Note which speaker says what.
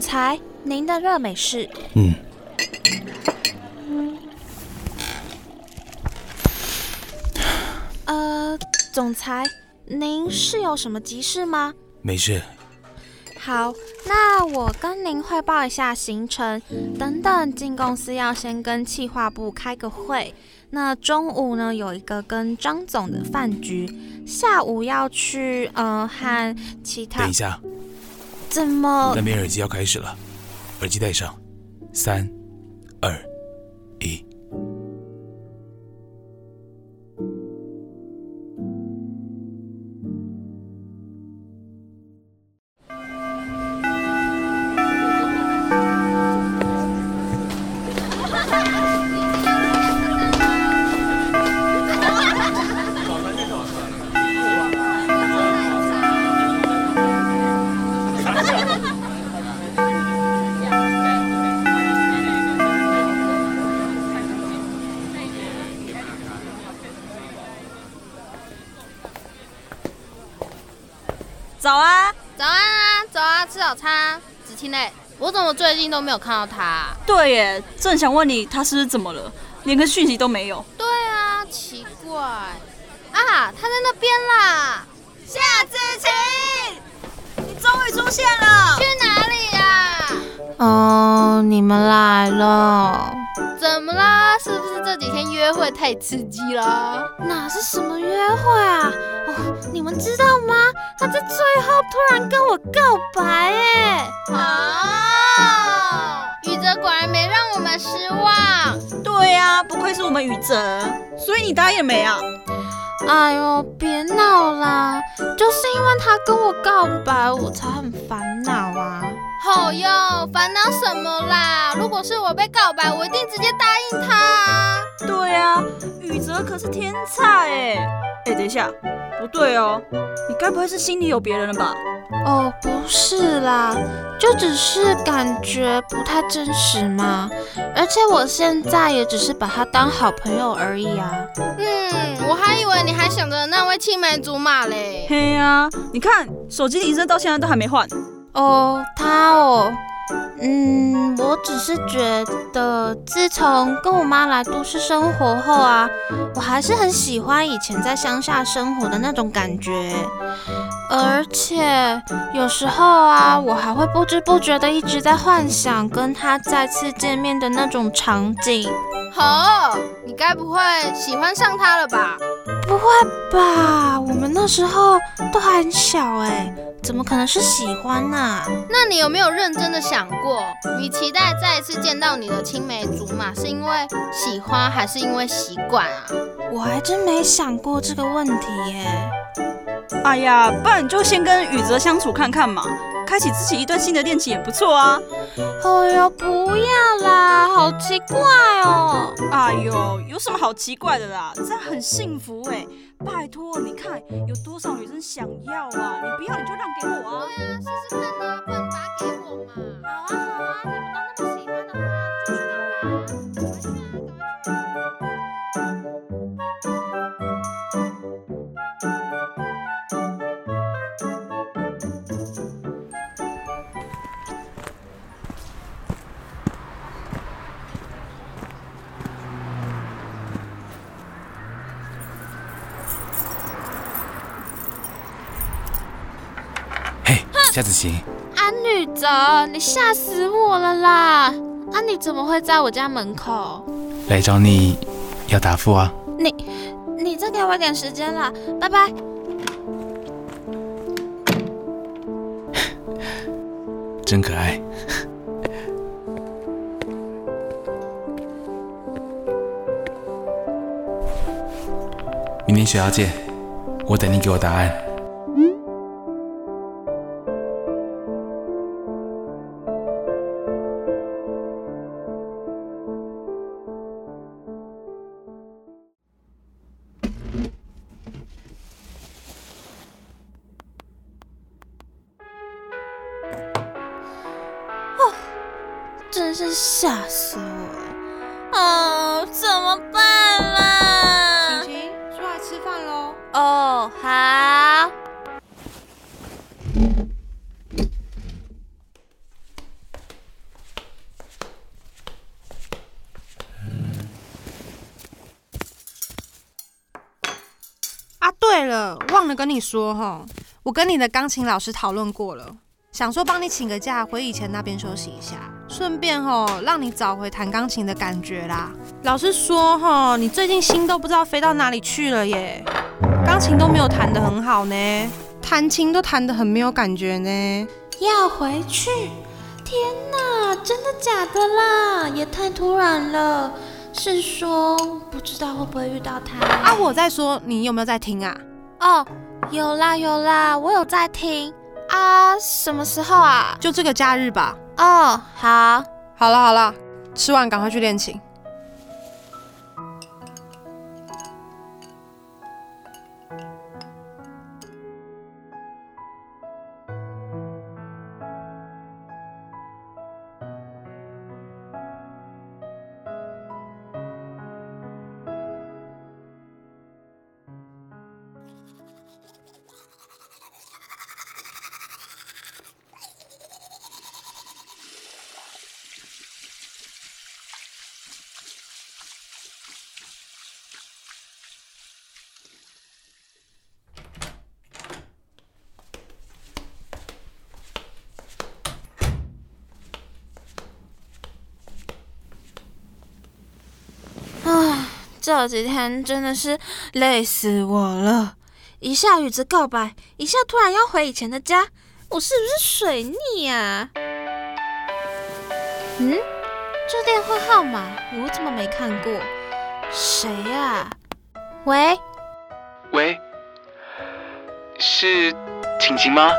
Speaker 1: 总裁，您的热美式。
Speaker 2: 嗯。
Speaker 1: 呃，总裁，您是有什么急事吗？
Speaker 2: 没事。
Speaker 1: 好，那我跟您汇报一下行程。等等进公司要先跟企划部开个会。那中午呢有一个跟张总的饭局，下午要去呃和其他。
Speaker 2: 等一下。
Speaker 1: 怎么？
Speaker 2: 那边耳机要开始了，耳机戴上，三、二、一。
Speaker 3: 早啊，
Speaker 4: 早安啊，早啊，吃早餐。子清嘞，我怎么最近都没有看到他？
Speaker 3: 对耶，正想问你他是怎么了，连个讯息都没有。
Speaker 4: 对啊，奇怪。啊，他在那边啦。
Speaker 3: 夏子晴，你终于出现了。
Speaker 4: 去哪里呀？
Speaker 1: 哦，你们来了。
Speaker 4: 怎么啦？是不是这几天约会太刺激了？
Speaker 1: 哪是什么约会啊？哦，你们知道吗？他在最后突然跟我告白，哎！
Speaker 4: 啊！宇哲果然没让我们失望。
Speaker 3: 对呀，不愧是我们宇哲。所以你答应没啊？
Speaker 1: 哎呦，别闹啦！就是因为他跟我告白，我才很烦恼啊。
Speaker 4: 好哟，烦恼什么啦？如果是我被告白，我一定直接答应他。
Speaker 3: 对啊，宇哲可是天才哎！哎，等一下，不对哦，你该不会是心里有别人了吧？
Speaker 1: 哦，不是啦，就只是感觉不太真实嘛。而且我现在也只是把他当好朋友而已啊。
Speaker 4: 嗯，我还以为你还想着那位青梅竹马嘞。
Speaker 3: 嘿呀，你看手机铃声到现在都还没换。
Speaker 1: 哦，他哦，嗯，我只是觉得，自从跟我妈来都市生活后啊，我还是很喜欢以前在乡下生活的那种感觉，而且有时候啊，我还会不知不觉的一直在幻想跟他再次见面的那种场景。
Speaker 4: 好，你该不会喜欢上他了吧？
Speaker 1: 不会吧，我们那时候都还很小哎。怎么可能是喜欢呢？
Speaker 4: 那你有没有认真的想过，你期待再一次见到你的青梅竹马，是因为喜欢还是因为习惯啊？
Speaker 1: 我还真没想过这个问题耶。
Speaker 3: 哎呀，不然你就先跟宇泽相处看看嘛，开启自己一段新的恋情也不错啊。
Speaker 1: 哎呦，不要啦，好奇怪哦。
Speaker 3: 哎呦，有什么好奇怪的啦？这样很幸福哎。拜托，你看有多少女生想要啊？你不要你就让给我啊！
Speaker 4: 对啊，试试看啊，不然把它给我嘛。
Speaker 2: 夏子晴，
Speaker 1: 安女泽，你吓死我了啦！啊，你怎么会在我家门口？
Speaker 2: 来找你要答复啊！
Speaker 1: 你，你再给我点时间啦，拜拜。
Speaker 2: 真可爱。明天学校见，我等你给我答案。
Speaker 1: 真吓死我了！哦，怎么办啦？
Speaker 5: 晴晴，出来吃饭喽！
Speaker 1: 哦，好。
Speaker 5: 啊，对了，忘了跟你说哈，我跟你的钢琴老师讨论过了，想说帮你请个假，回以前那边休息一下。顺便吼让你找回弹钢琴的感觉啦。老师说哈，你最近心都不知道飞到哪里去了耶，钢琴都没有弹得很好呢，弹琴都弹得很没有感觉呢。
Speaker 1: 要回去？天哪，真的假的啦？也太突然了。是说不知道会不会遇到他
Speaker 5: 啊？我在说，你有没有在听啊？
Speaker 1: 哦，有啦有啦，我有在听啊。什么时候啊？
Speaker 5: 就这个假日吧。
Speaker 1: 哦，好，
Speaker 5: 好了好了，吃完赶快去练琴。
Speaker 1: 这几天真的是累死我了，一下雨子告白，一下突然要回以前的家，我是不是水逆啊？嗯，这电话号码我怎么没看过？谁呀？喂？
Speaker 6: 喂，是晴晴吗？